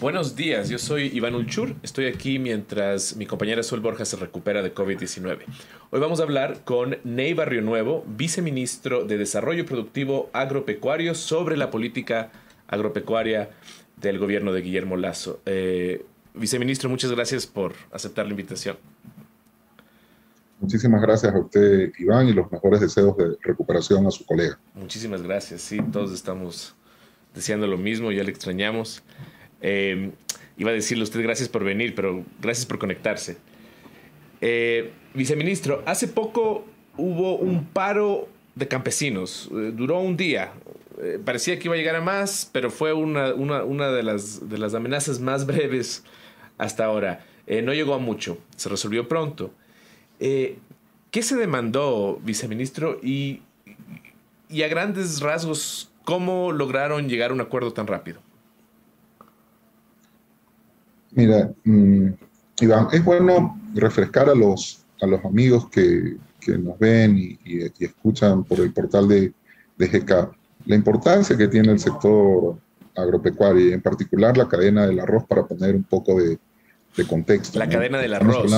Buenos días, yo soy Iván Ulchur, estoy aquí mientras mi compañera Sol Borja se recupera de COVID-19. Hoy vamos a hablar con Ney Barrio Nuevo, viceministro de Desarrollo Productivo Agropecuario, sobre la política agropecuaria del gobierno de Guillermo Lazo. Eh, viceministro, muchas gracias por aceptar la invitación. Muchísimas gracias a usted, Iván, y los mejores deseos de recuperación a su colega. Muchísimas gracias, sí, todos estamos deseando lo mismo, ya le extrañamos. Eh, iba a decirle a usted gracias por venir, pero gracias por conectarse. Eh, viceministro, hace poco hubo un paro de campesinos, eh, duró un día. parecía que iba a llegar a más, pero fue una, de, las, amenazas más breves hasta ahora. no llegó a mucho, se resolvió pronto. ¿Qué se demandó, viceministro? Y a grandes rasgos, ¿cómo lograron llegar a un acuerdo tan rápido? Mira, mm, Iván, es bueno refrescar a los, a los amigos que, que nos ven y, escuchan por el portal de, de GK la importancia que tiene el sector agropecuario y en particular la cadena del arroz para poner un poco de, de contexto. La cadena del arroz.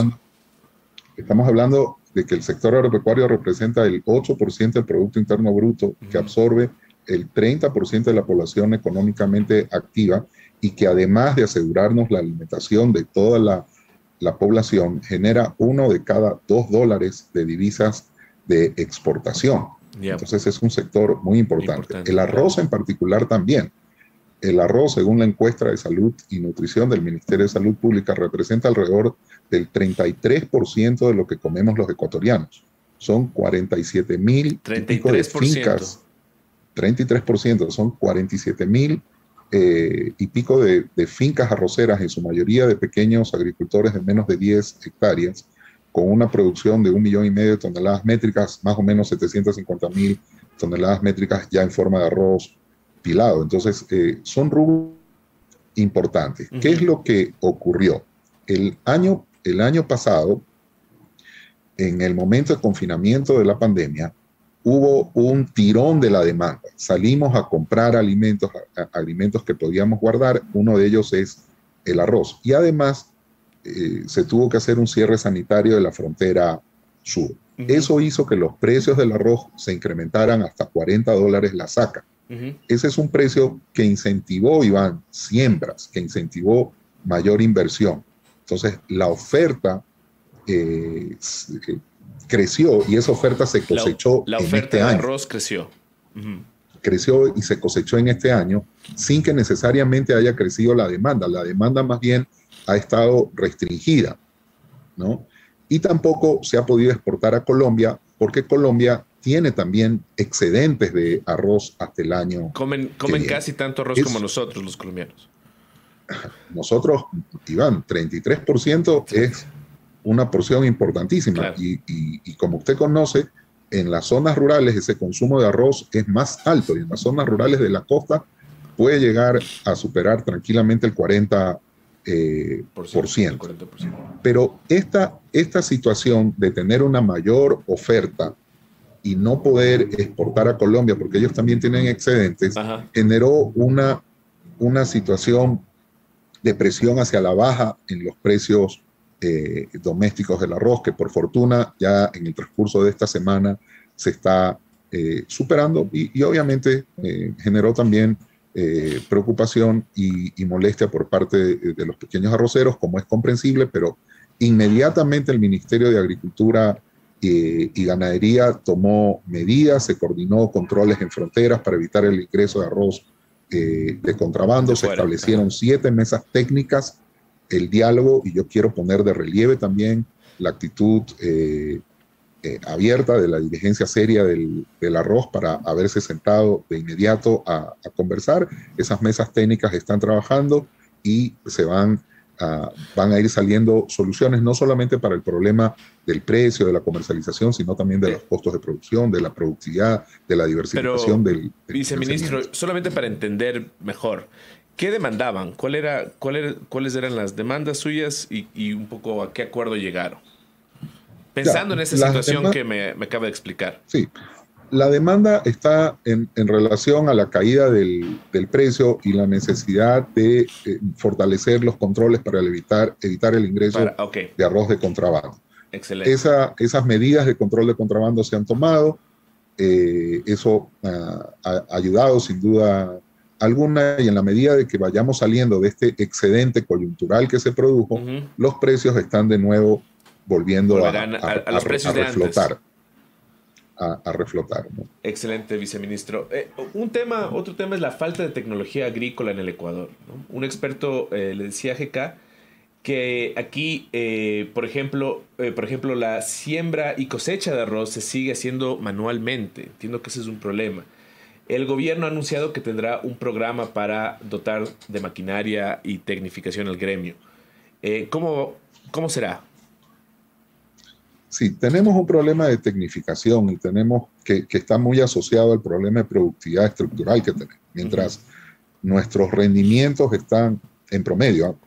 estamos hablando de que el sector agropecuario representa el 8% del Producto Interno Bruto, que absorbe el 30% de la población económicamente activa y que además de asegurarnos la alimentación de toda la, población, genera uno de cada dos dólares de divisas de exportación. Entonces es un sector muy importante. El arroz en particular también. El arroz, según la encuesta de salud y nutrición del Ministerio de Salud Pública, representa alrededor del 33% de lo que comemos los ecuatorianos. Son 47 mil fincas. 33%, son 47 mil eh, y pico de, fincas arroceras, en su mayoría de pequeños agricultores de menos de 10 hectáreas, con una producción de un millón y medio de toneladas métricas, más o menos 750 mil toneladas métricas ya en forma de arroz pilado. Entonces, eh, son rubros importantes. ¿Qué es lo que ocurrió? El año, el año pasado, en el momento de confinamiento de la pandemia, hubo un tirón de la demanda. Salimos a comprar alimentos, alimentos que podíamos guardar. Uno de ellos es el arroz. Y además eh, se tuvo que hacer un cierre sanitario de la frontera sur. Eso hizo que los precios del arroz se incrementaran hasta 40 dólares la saca. Ese es un precio que incentivó, Iván, siembras, que incentivó mayor inversión. Entonces, la oferta eh, creció y esa oferta se cosechó la, oferta en este de año. arroz creció. Creció y se cosechó en este año sin que necesariamente haya crecido la demanda. La demanda más bien ha estado restringida, ¿no? Y tampoco se ha podido exportar a Colombia porque Colombia tiene también excedentes de arroz hasta el año. Comen, comen casi tanto arroz como nosotros, los colombianos. Nosotros, Iván, 33% es una porción importantísima. Y, como usted conoce, en las zonas rurales ese consumo de arroz es más alto y en las zonas rurales de la costa puede llegar a superar tranquilamente el 40%. Eh, por ciento. Pero esta, esta situación de tener una mayor oferta y no poder exportar a Colombia, porque ellos también tienen excedentes, generó una, una situación de presión hacia la baja en los precios eh, domésticos del arroz, que por fortuna ya en el transcurso de esta semana se está eh, superando y, obviamente eh, generó también preocupación y, molestia por parte de, los pequeños arroceros, como es comprensible, pero inmediatamente el Ministerio de Agricultura y Ganadería tomó medidas, se coordinó controles en fronteras para evitar el ingreso de arroz de contrabando, se establecieron siete mesas técnicas el diálogo y yo quiero poner de relieve también la actitud eh, eh, abierta de la dirigencia seria del, arroz para haberse sentado de inmediato a, conversar. Esas mesas técnicas están trabajando y se van a, van a ir saliendo soluciones no solamente para el problema del precio, de la comercialización, sino también de los costos de producción, de la productividad, de la diversificación del, Viceministro, solamente para entender mejor, ¿Qué demandaban? ¿Cuál era, cuál ¿Cuáles eran las demandas suyas y, un poco a qué acuerdo llegaron? Pensando en esa situación que me, me, acaba de explicar. Sí. La demanda está en, relación a la caída del, precio y la necesidad de eh, fortalecer los controles para evitar, evitar el ingreso de arroz de contrabando. Excelente. esas medidas de control de contrabando se han tomado. Eh, eso ha ayudado sin duda alguna y en la medida de que vayamos saliendo de este excedente coyuntural que se produjo, los precios están de nuevo volviendo a, reflotar. A, reflotar. Excelente, viceministro. Eh, un tema, otro tema es la falta de tecnología agrícola en el Ecuador. Un experto eh, le decía a GK que aquí, eh, por, ejemplo, por ejemplo, la siembra y cosecha de arroz se sigue haciendo manualmente. Entiendo que ese es un problema. El gobierno ha anunciado que tendrá un programa para dotar de maquinaria y tecnificación al gremio. Eh, ¿cómo, ¿Cómo será? Sí, tenemos un problema de tecnificación y tenemos que, que está muy asociado al problema de productividad estructural que tenemos. Mientras nuestros rendimientos están en promedio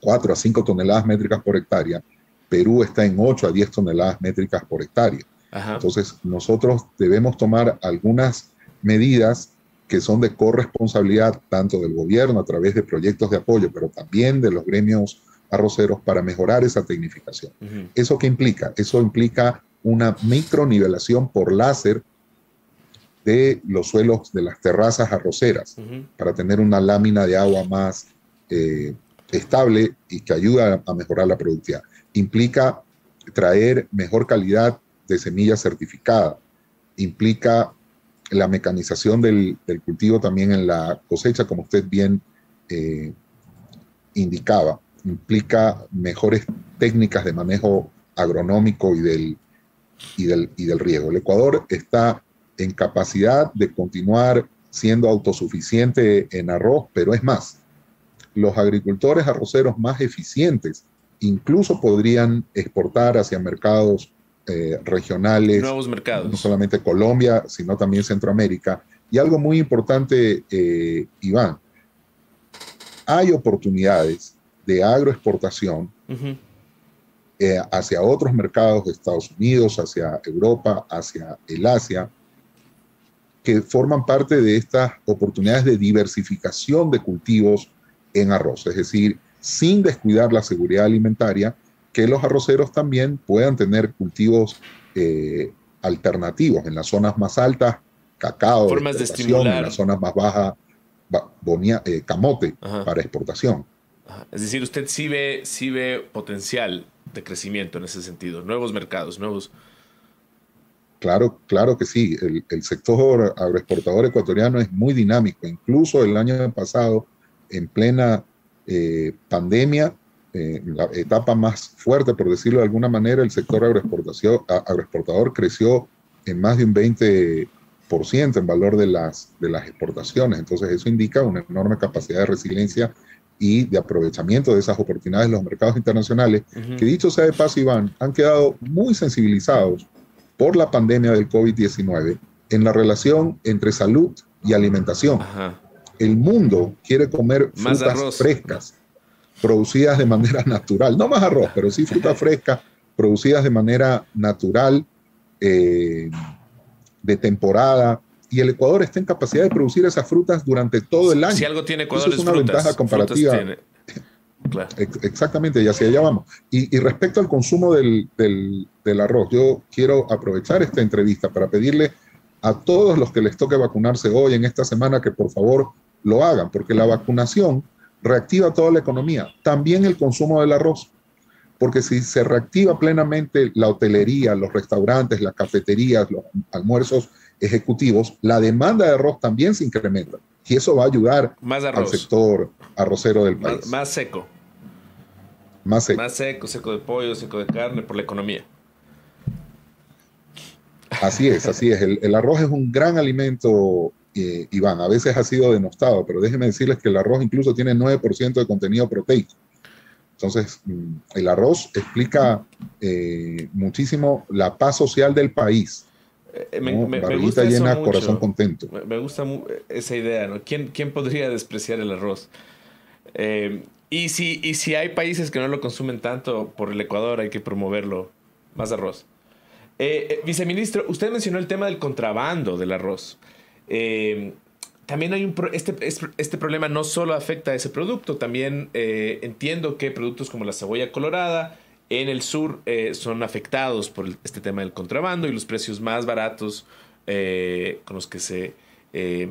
4 a 5 toneladas métricas por hectárea, Perú está en 8 a 10 toneladas métricas por hectárea. Entonces, nosotros debemos tomar algunas medidas que son de corresponsabilidad tanto del gobierno a través de proyectos de apoyo, pero también de los gremios arroceros para mejorar esa tecnificación. ¿Eso qué implica? Eso implica una micronivelación por láser de los suelos de las terrazas arroceras para tener una lámina de agua más eh, estable y que ayuda a mejorar la productividad. Implica traer mejor calidad de semilla certificada. Implica la mecanización del, cultivo también en la cosecha, como usted bien eh, indicaba, implica mejores técnicas de manejo agronómico y del, y, del, y del riego. El Ecuador está en capacidad de continuar siendo autosuficiente en arroz, pero es más, los agricultores arroceros más eficientes incluso podrían exportar hacia mercados eh, regionales. Nuevos mercados. No solamente Colombia, sino también Centroamérica. Y algo muy importante, eh, Iván, hay oportunidades de agroexportación eh, hacia otros mercados de Estados Unidos, hacia Europa, hacia el Asia, que forman parte de estas oportunidades de diversificación de cultivos en arroz, es decir, sin descuidar la seguridad alimentaria, que los arroceros también puedan tener cultivos eh, alternativos en las zonas más altas, cacao, formas de estimular. en las zonas más bajas, eh, camote para exportación. Es decir, usted sí ve, sí ve potencial de crecimiento en ese sentido, nuevos mercados, nuevos... Claro, claro que sí. El, el, sector agroexportador ecuatoriano es muy dinámico. Incluso el año pasado, en plena eh, pandemia, eh, la etapa más fuerte, por decirlo de alguna manera, el sector agroexportación, agroexportador creció en más de un 20% en valor de las, de las exportaciones. Entonces eso indica una enorme capacidad de resiliencia y de aprovechamiento de esas oportunidades en los mercados internacionales, que dicho sea de paso, Iván, han quedado muy sensibilizados por la pandemia del COVID-19 en la relación entre salud y alimentación. El mundo quiere comer frutas frescas, producidas de manera natural, no más arroz, pero sí fruta fresca, producidas de manera natural, eh, de temporada, y el Ecuador está en capacidad de producir esas frutas durante todo el año. Si algo tiene Ecuador es una ventaja comparativa. Exactamente, y hacia allá vamos. Y, respecto al consumo del, del, arroz, yo quiero aprovechar esta entrevista para pedirle a todos los que les toque vacunarse hoy, en esta semana, que por favor lo hagan, porque la vacunación reactiva toda la economía, también el consumo del arroz. Porque si se reactiva plenamente la hotelería, los restaurantes, las cafeterías, los almuerzos ejecutivos, la demanda de arroz también se incrementa. Y eso va a ayudar al sector arrocero del país. Más, seco. Más seco. Más seco, seco de pollo, seco de carne, por la economía. Así es, así es. el arroz es un gran alimento eh, Iván, a veces ha sido denostado, pero déjenme decirles que el arroz incluso tiene 9% de contenido proteico. Entonces, mm, el arroz explica eh, muchísimo la paz social del país. Eh, me, gusta llena, corazón contento. Me, gusta esa idea, ¿no? ¿Quién, ¿Quién, podría despreciar el arroz? y, si, y si hay países que no lo consumen tanto, por el Ecuador hay que promoverlo. Más arroz. viceministro, usted mencionó el tema del contrabando del arroz. También hay un este, este problema no solo afecta a ese producto, también entiendo que productos como la cebolla colorada, en el sur eh, son afectados por este tema del contrabando y los precios más baratos eh, con los que se eh,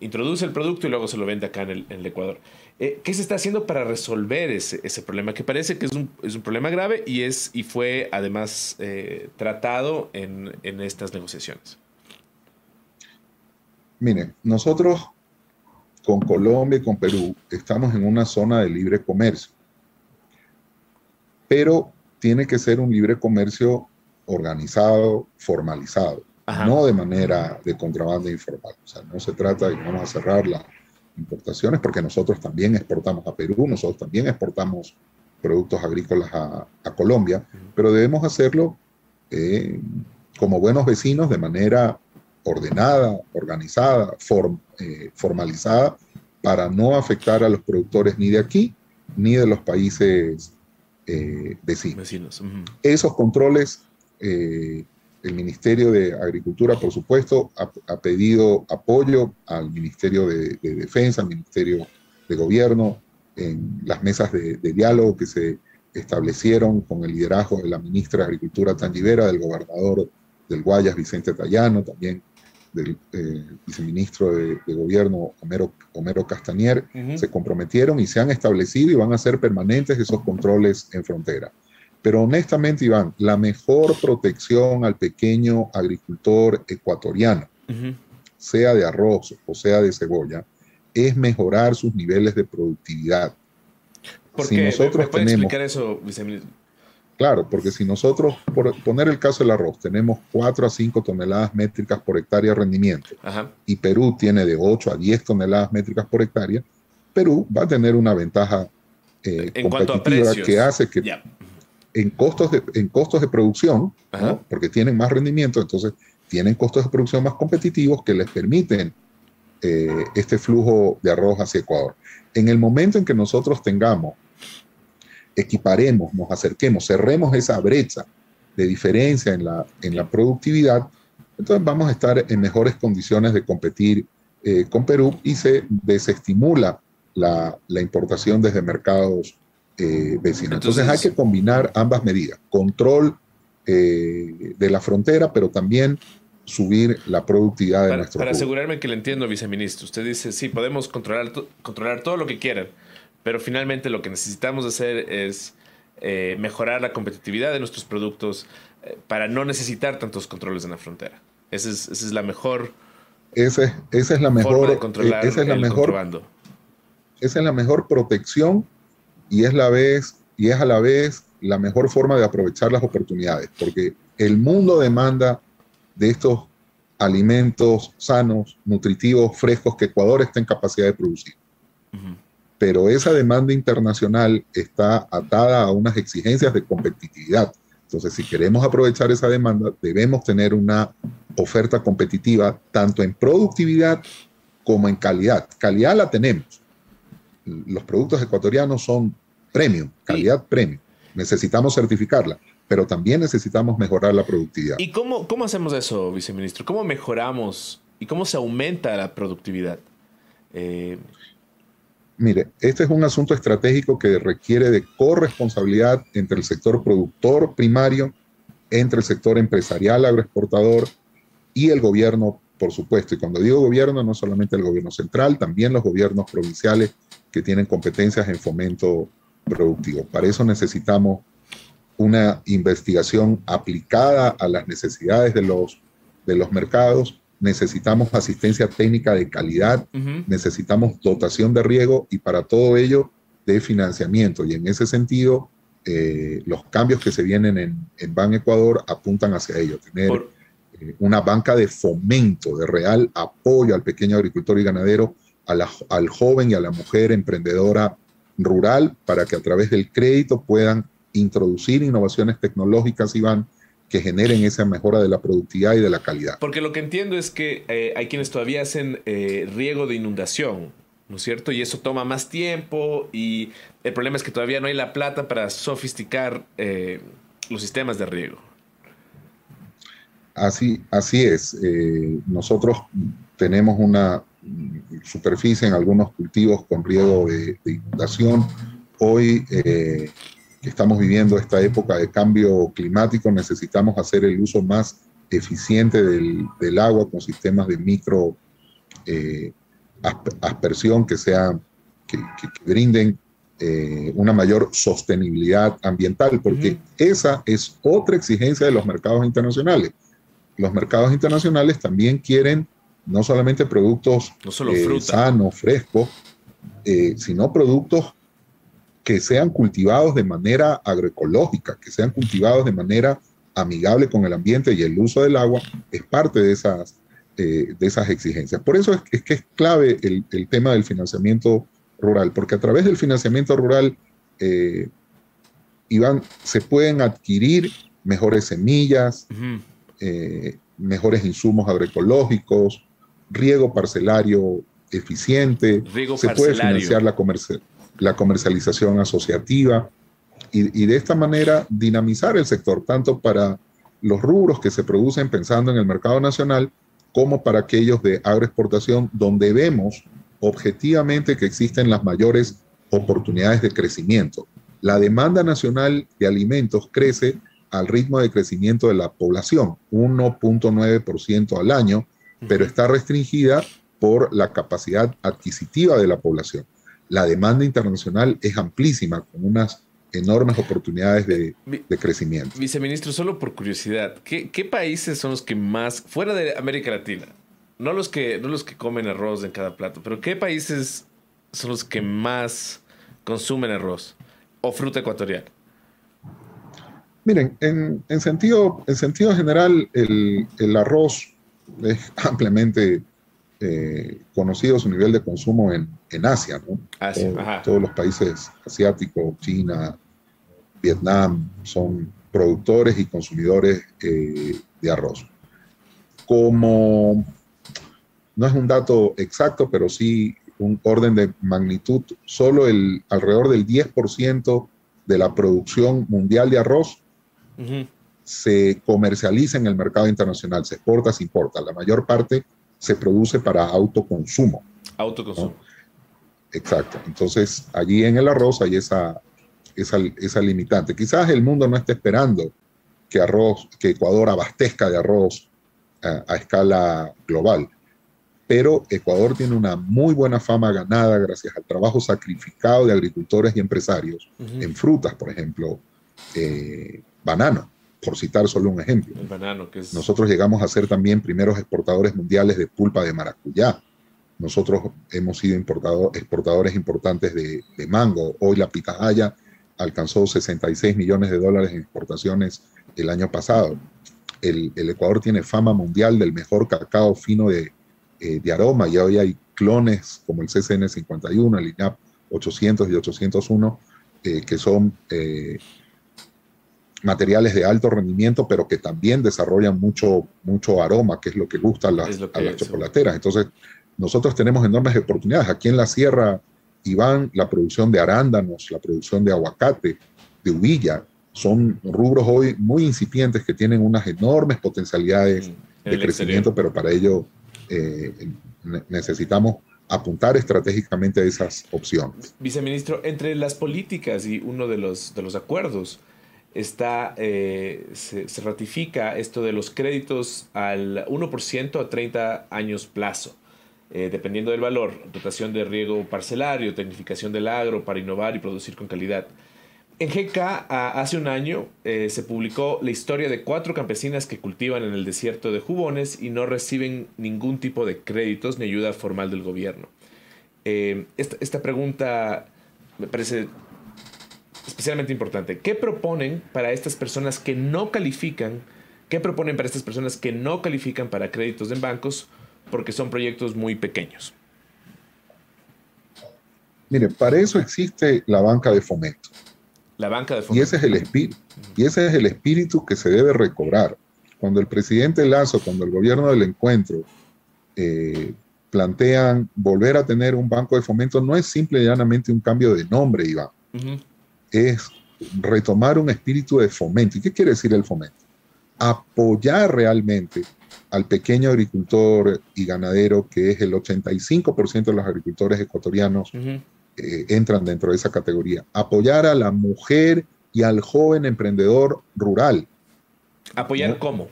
introduce el producto y luego se lo vende acá en el, Ecuador. ¿Qué se está haciendo para resolver ese, problema? Que parece que es un, problema grave y, es, y fue además tratado en, en estas negociaciones. Mire, nosotros con Colombia y con Perú estamos en una zona de libre comercio pero tiene que ser un libre comercio organizado, formalizado, no de manera de contrabando informal. O sea, no se trata de vamos a cerrar las importaciones porque nosotros también exportamos a Perú, nosotros también exportamos productos agrícolas a, Colombia, pero debemos hacerlo eh, como buenos vecinos de manera ordenada, organizada, eh, formalizada, para no afectar a los productores ni de aquí ni de los países eh, vecinos. Esos controles, eh, el Ministerio de Agricultura, por supuesto, ha, pedido apoyo al Ministerio de, Defensa, al Ministerio de Gobierno, en las mesas de, diálogo que se establecieron con el liderazgo de la ministra de Agricultura Tangibera, del gobernador del Guayas, Vicente Tallano, también del eh, viceministro de, Gobierno, Homero, Homero Castañer, se comprometieron y se han establecido y van a ser permanentes esos controles en frontera. Pero honestamente, Iván, la mejor protección al pequeño agricultor ecuatoriano, sea de arroz o sea de cebolla, es mejorar sus niveles de productividad. ¿Por si nosotros ¿Me explicar eso, viceministro? Claro, porque si nosotros, por poner el caso del arroz, tenemos 4 a 5 toneladas métricas por hectárea de rendimiento y Perú tiene de 8 a 10 toneladas métricas por hectárea, Perú va a tener una ventaja eh, competitiva que hace que en, costos de, en costos de producción, porque tienen más rendimiento, entonces tienen costos de producción más competitivos que les permiten eh, este flujo de arroz hacia Ecuador. En el momento en que nosotros tengamos equiparemos, nos acerquemos, cerremos esa brecha de diferencia en la, en la productividad, entonces vamos a estar en mejores condiciones de competir eh, con Perú y se desestimula la, la importación desde mercados eh, vecinos. Entonces, hay que combinar ambas medidas, control eh, de la frontera, pero también subir la productividad de para, nuestro Para asegurarme que le entiendo, viceministro, usted dice, sí, podemos controlar, controlar todo lo que quieran, pero finalmente lo que necesitamos hacer es eh, mejorar la competitividad de nuestros productos eh, para no necesitar tantos controles en la frontera. Esa es, esa es la mejor. esa es la mejor. de controlar esa es la mejor. Esa es la mejor protección y es la vez y es a la vez la mejor forma de aprovechar las oportunidades, porque el mundo demanda de estos alimentos sanos, nutritivos, frescos que Ecuador está en capacidad de producir pero esa demanda internacional está atada a unas exigencias de competitividad. Entonces, si queremos aprovechar esa demanda, debemos tener una oferta competitiva tanto en productividad como en calidad. Calidad la tenemos. Los productos ecuatorianos son premium, calidad premium. Necesitamos certificarla, pero también necesitamos mejorar la productividad. ¿Y cómo, cómo hacemos eso, viceministro? ¿Cómo mejoramos y cómo se aumenta la productividad? Eh, Mire, este es un asunto estratégico que requiere de corresponsabilidad entre el sector productor primario, entre el sector empresarial agroexportador y el gobierno, por supuesto. Y cuando digo gobierno, no solamente el gobierno central, también los gobiernos provinciales que tienen competencias en fomento productivo. Para eso necesitamos una investigación aplicada a las necesidades de los, de los mercados necesitamos asistencia técnica de calidad, necesitamos dotación de riego y para todo ello de financiamiento. Y en ese sentido, eh, los cambios que se vienen en, en Ban Ecuador apuntan hacia ello, tener eh, una banca de fomento, de real apoyo al pequeño agricultor y ganadero, al joven y a la mujer emprendedora rural, para que a través del crédito puedan introducir innovaciones tecnológicas, Iván, que generen esa mejora de la productividad y de la calidad. Porque lo que entiendo es que eh, hay quienes todavía hacen eh, riego de inundación, ¿no es cierto? Y eso toma más tiempo y el problema es que todavía no hay la plata para sofisticar eh, los sistemas de riego. Así, así es. Nosotros tenemos una superficie en algunos cultivos con riesgo de, inundación. Hoy que estamos viviendo esta época de cambio climático, necesitamos hacer el uso más eficiente del, del agua con sistemas de micro eh, aspersión que, sea, que, brinden eh, una mayor sostenibilidad ambiental, porque esa es otra exigencia de los mercados internacionales. Los mercados internacionales también quieren no solamente productos eh, sanos, frescos, sino productos que sean cultivados de manera agroecológica, que sean cultivados de manera amigable con el ambiente y el uso del agua es parte de esas, eh, de esas exigencias. Por eso es, que es clave el, tema del financiamiento rural, porque a través del financiamiento rural, eh, Iván, se pueden adquirir mejores semillas, eh, mejores insumos agroecológicos, riego parcelario eficiente, se puede financiar la, la comercialización asociativa y, de esta manera dinamizar el sector, tanto para los rubros que se producen pensando en el mercado nacional, como para aquellos de agroexportación, donde vemos objetivamente que existen las mayores oportunidades de crecimiento. La demanda nacional de alimentos crece al ritmo de crecimiento de la población, 1.9% al año, pero está restringida por la capacidad adquisitiva de la población. La demanda internacional es amplísima, con unas enormes oportunidades de, crecimiento. Viceministro, solo por curiosidad, ¿qué, países son los que más, fuera de América Latina, no los, que, no los que comen arroz en cada plato, pero qué países son los que más consumen arroz o fruta ecuatoriana? Miren, en, sentido, en sentido general, el, arroz es ampliamente eh, conocido su nivel de consumo en, Asia, ¿no? Asia, todos los países asiáticos, China, Vietnam son productores y consumidores eh, de arroz. Como no es un dato exacto, pero sí un orden de magnitud, solo el alrededor del 10% de la producción mundial de arroz se comercializa en el mercado internacional, se exporta, se importa. La mayor parte se produce para autoconsumo. Autoconsumo. Exacto. Entonces, allí en el arroz hay esa, esa, limitante. Quizás el mundo no esté esperando que, arroz, que Ecuador abastezca de arroz a, escala global, pero Ecuador tiene una muy buena fama ganada gracias al trabajo sacrificado de agricultores y empresarios en frutas, por ejemplo, eh, banano, por citar solo un ejemplo. Nosotros llegamos a ser también primeros exportadores mundiales de pulpa de maracuyá. Nosotros hemos sido exportadores importantes de, de mango. Hoy la pitahaya alcanzó 66 millones de dólares en exportaciones el año pasado. El, Ecuador tiene fama mundial del mejor cacao fino de, eh, de, aroma y hoy hay clones como el CCN 51, el INAP 800 y 801, eh, que son eh, materiales de alto rendimiento, pero que también desarrollan mucho, mucho aroma, que es lo que gusta a las, a las chocolateras. Entonces, nosotros tenemos enormes oportunidades. Aquí en la sierra Iván, la producción de arándanos, la producción de aguacate, de uvilla, son rubros hoy muy incipientes que tienen unas enormes potencialidades mm, de crecimiento, pero para ello eh, necesitamos apuntar estratégicamente a esas opciones. Viceministro, entre las políticas y uno de los, de los acuerdos está, eh, se, ratifica esto de los créditos al 1% a 30 años plazo. Eh, dependiendo del valor, dotación de riego parcelario, tecnificación del agro para innovar y producir con calidad. En GK, hace un año, eh, se publicó la historia de cuatro campesinas que cultivan en el desierto de Jubones y no reciben ningún tipo de créditos ni ayuda formal del gobierno. Esta, esta pregunta me parece especialmente importante. ¿Qué proponen para estas personas que no califican? ¿Qué proponen para estas personas que no califican para créditos en bancos porque son proyectos muy pequeños. Mire, para eso existe la banca de fomento. La banca de fomento. Y ese es el espíritu, y ese es el espíritu que se debe recobrar. Cuando el presidente Lazo, cuando el gobierno del encuentro eh, plantean volver a tener un banco de fomento, no es simple y llanamente un cambio de nombre, Iván. Es retomar un espíritu de fomento. ¿Y qué quiere decir el fomento? apoyar realmente al pequeño agricultor y ganadero, que es el 85% de los agricultores ecuatorianos, eh, entran dentro de esa categoría. Apoyar a la mujer y al joven emprendedor rural. ¿Apoyar cómo?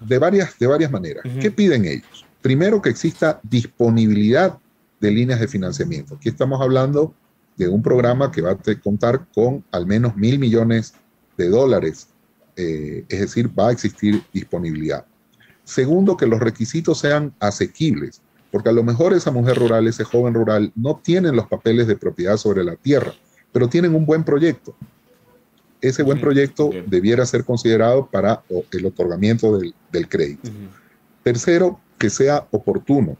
De varias, de varias maneras. ¿Qué piden ellos? Primero, que exista disponibilidad de líneas de financiamiento. Aquí estamos hablando de un programa que va a contar con al menos mil millones de dólares eh, es decir, va a existir disponibilidad. Segundo, que los requisitos sean asequibles, porque a lo mejor esa mujer rural, ese joven rural, no tienen los papeles de propiedad sobre la tierra, pero tienen un buen proyecto. Ese buen proyecto debiera ser considerado para el otorgamiento del, crédito. Tercero, que sea oportuno.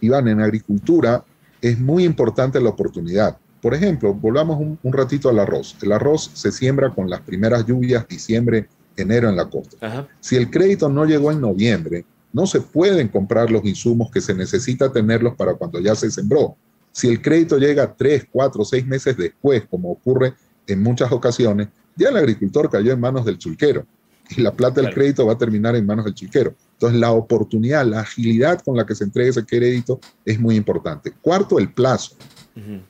Iván, en agricultura es muy importante la oportunidad. Por ejemplo, volvamos un, ratito al arroz. El arroz se siembra con las primeras lluvias, diciembre, enero en la costa. Si el crédito no llegó en noviembre, no se pueden comprar los insumos que se necesita tenerlos para cuando ya se sembró. Si el crédito llega tres, cuatro, seis meses después, como ocurre en muchas ocasiones, ya el agricultor cayó en manos del chulquero y la plata del crédito va a terminar en manos del chulquero. Entonces, la oportunidad, la agilidad con la que se entrega ese crédito es muy importante. Cuarto, el plazo.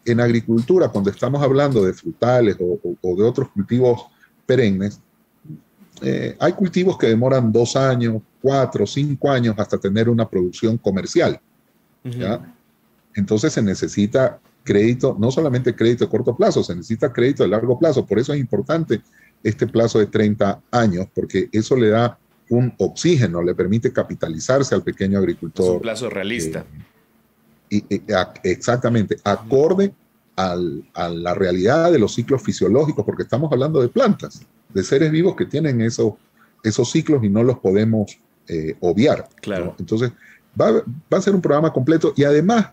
En agricultura, cuando estamos hablando de frutales o, de otros cultivos perennes, eh, hay cultivos que demoran dos años, cuatro, cinco años hasta tener una producción comercial. Entonces se necesita crédito, no solamente crédito de corto plazo, se necesita crédito de largo plazo. Por eso es importante este plazo de 30 años, porque eso le da un oxígeno, le permite capitalizarse al pequeño agricultor. Es un plazo realista. Eh, exactamente, acorde a la realidad de los ciclos fisiológicos, porque estamos hablando de plantas, de seres vivos que tienen esos, esos ciclos y no los podemos eh, obviar. Claro. Entonces, va, a ser un programa completo y además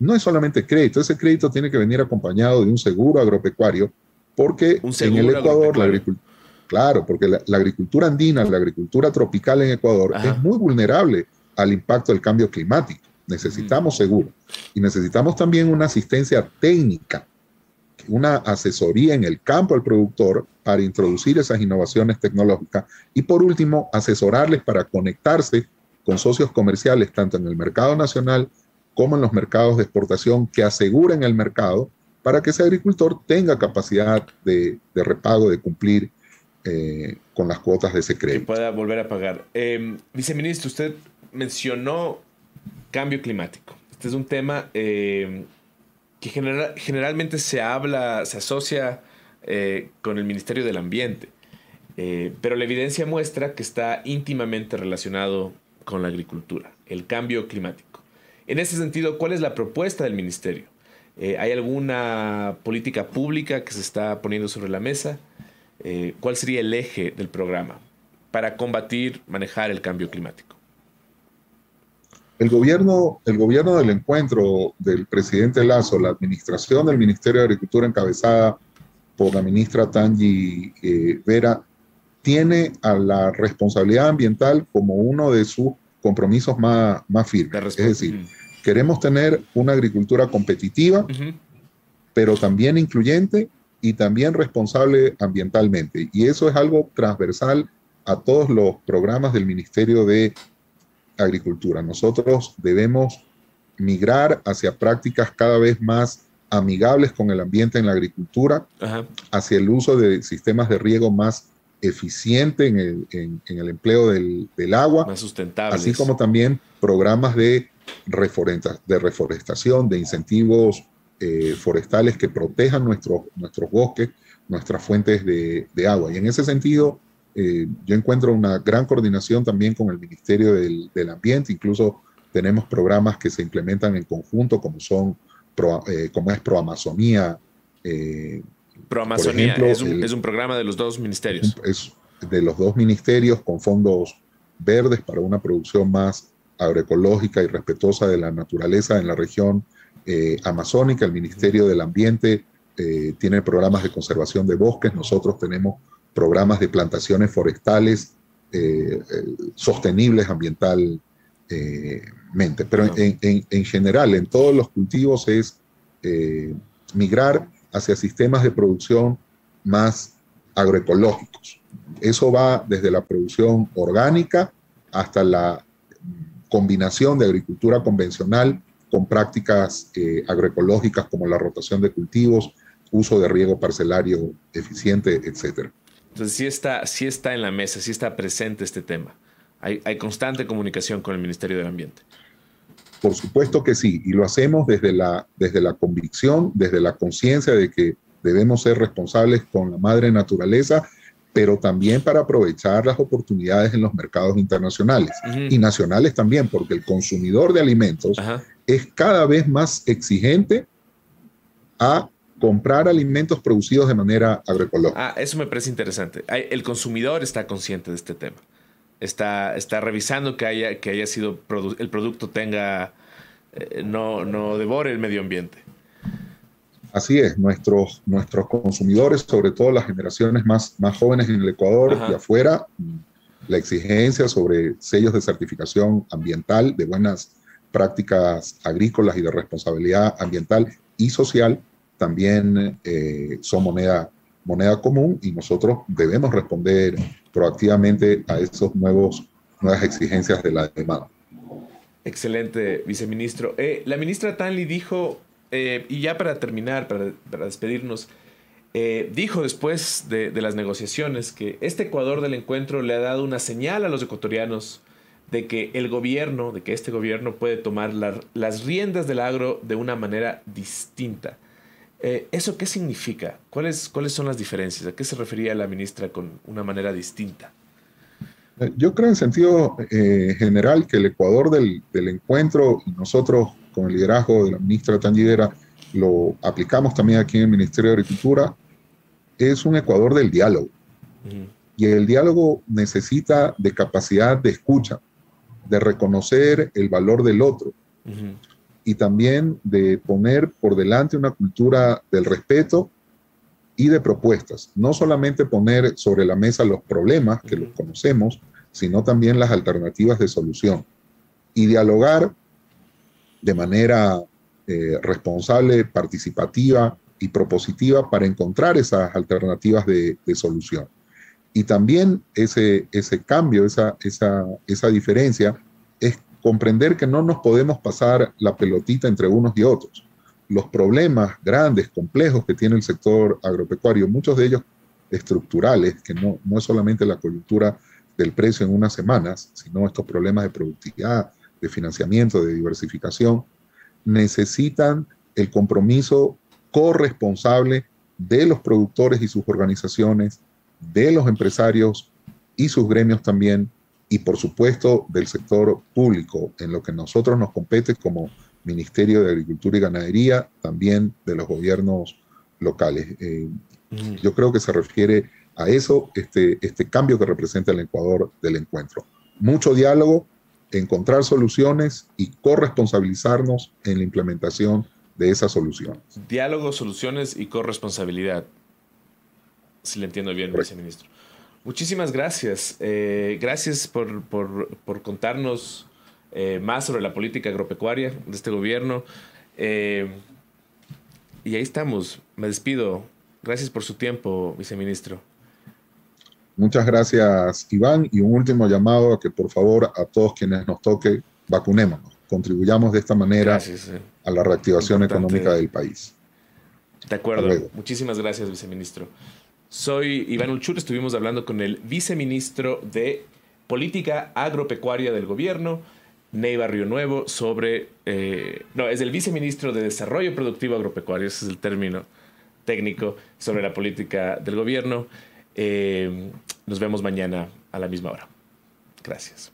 no es solamente crédito, ese crédito tiene que venir acompañado de un seguro agropecuario, porque en el Ecuador la agricultura... Claro, porque la, agricultura andina, la agricultura tropical en Ecuador es muy vulnerable al impacto del cambio climático. Necesitamos seguro. Y necesitamos también una asistencia técnica, una asesoría en el campo al productor para introducir esas innovaciones tecnológicas y por último asesorarles para conectarse con socios comerciales tanto en el mercado nacional como en los mercados de exportación que aseguren el mercado para que ese agricultor tenga capacidad de, repago, de cumplir eh, con las cuotas de ese crédito. Que pueda volver a pagar. Eh, viceministro, usted mencionó cambio climático. Este es un tema eh, que generalmente se habla, se asocia eh, con el Ministerio del Ambiente, eh, pero la evidencia muestra que está íntimamente relacionado con la agricultura, el cambio climático. En ese sentido, ¿cuál es la propuesta del Ministerio? ¿Hay alguna política pública que se está poniendo sobre la mesa? ¿Cuál sería el eje del programa para combatir, manejar el cambio climático? El gobierno, el gobierno del encuentro del presidente Lazo, la administración del Ministerio de Agricultura encabezada por la ministra Tangi eh, Vera, tiene a la responsabilidad ambiental como uno de sus compromisos más, más firmes. Es decir, queremos tener una agricultura competitiva, pero también incluyente y también responsable ambientalmente. Y eso es algo transversal a todos los programas del Ministerio de agricultura. Nosotros debemos migrar hacia prácticas cada vez más amigables con el ambiente en la agricultura, hacia el uso de sistemas de riego más eficiente en el, empleo del, agua, más así como también programas de, de reforestación, de incentivos eh, forestales que protejan nuestros, nuestros bosques, nuestras fuentes de, de agua. Y en ese sentido, eh, yo encuentro una gran coordinación también con el Ministerio del, Ambiente, incluso tenemos programas que se implementan en conjunto, como son eh, como es Proamazonía. Eh, Proamazonía es, un, programa de los dos ministerios. Es de los dos ministerios con fondos verdes para una producción más agroecológica y respetuosa de la naturaleza en la región amazónica. El Ministerio del Ambiente tiene programas de conservación de bosques. Nosotros tenemos programas de plantaciones forestales eh, eh, sostenibles ambientalmente. Pero en, general, en todos los cultivos es eh, migrar hacia sistemas de producción más agroecológicos. Eso va desde la producción orgánica hasta la combinación de agricultura convencional con prácticas eh, agroecológicas como la rotación de cultivos, uso de riego parcelario eficiente, etc. Entonces sí está, sí está en la mesa, sí está presente este tema. Hay, hay constante comunicación con el Ministerio del Ambiente. Por supuesto que sí, y lo hacemos desde la, desde la convicción, desde la conciencia de que debemos ser responsables con la madre naturaleza pero también para aprovechar las oportunidades en los mercados internacionales y nacionales también, porque el consumidor de alimentos es cada vez más exigente a comprar alimentos producidos de manera agroecológica. Ah, eso me parece interesante. El consumidor está consciente de este tema. Está, está revisando que haya, que haya sido el producto tenga eh, no, no devore el medio ambiente. Así es, nuestros, nuestros consumidores, sobre todo las generaciones más, más jóvenes en el Ecuador y afuera, la exigencia sobre sellos de certificación ambiental, de buenas prácticas agrícolas y de responsabilidad ambiental y social, también eh, son moneda, moneda común y nosotros debemos responder proactivamente a esos nuevos, nuevas exigencias de la demanda. Excelente, viceministro. Eh, la ministra Tanli dijo eh, y ya para terminar, para, despedirnos, dijo después de, las negociaciones que este Ecuador del encuentro le ha dado una señal a los ecuatorianos de que el gobierno, de que este gobierno puede tomar las riendas del agro de una manera distinta. Eh, ¿Eso qué significa? ¿Cuáles, ¿Cuáles son las diferencias? ¿A qué se refería la ministra con una manera distinta? Yo creo en sentido general que el Ecuador del, del encuentro y nosotros con el liderazgo de la ministra Tangidera, lo aplicamos también aquí en el Ministerio de Agricultura, es un Ecuador del diálogo. Y el diálogo necesita de capacidad de escucha, de reconocer el valor del otro y también de poner por delante una cultura del respeto y de propuestas. No solamente poner sobre la mesa los problemas, que los conocemos, sino también las alternativas de solución. Y dialogar de manera eh, responsable, participativa y propositiva para encontrar esas alternativas de, solución. Y también ese, ese cambio, esa, esa, esa diferencia, es comprender que no nos podemos pasar la pelotita entre unos y otros. Los problemas grandes, complejos que tiene el sector agropecuario, muchos de ellos estructurales, que no, no es solamente la coyuntura del precio en unas semanas, sino estos problemas de productividad, de financiamiento, de diversificación, necesitan el compromiso corresponsable de los productores y sus organizaciones, de los empresarios y sus gremios también, y por supuesto del sector público, en lo que nosotros nos compete como Ministerio de Agricultura y Ganadería, también de los gobiernos locales. Eh, mm. yo creo que se refiere a eso, este, este cambio que representa el Ecuador del encuentro. Mucho diálogo, encontrar soluciones y corresponsabilizarnos en la implementación de esas soluciones. Diálogo, soluciones y corresponsabilidad. Si le entiendo bien, viceministro. Muchísimas gracias. Eh, gracias por, contarnos eh, más sobre la política agropecuaria de este gobierno. Eh, y ahí estamos. Me despido. Gracias por su tiempo, viceministro. Muchas gracias, Iván. Y un último llamado a que por favor a todos quienes nos toque, vacunémonos. Contribuyamos de esta manera a la reactivación económica del país. De acuerdo. Muchísimas gracias, viceministro. Soy Iván Ulchur. Estuvimos hablando con el viceministro de Política Agropecuaria del Gobierno, Ney Río Nuevo, sobre. Eh, no, es el viceministro de Desarrollo Productivo Agropecuario, ese es el término técnico, sobre la política del gobierno. Eh, nos vemos mañana a la misma hora. Gracias.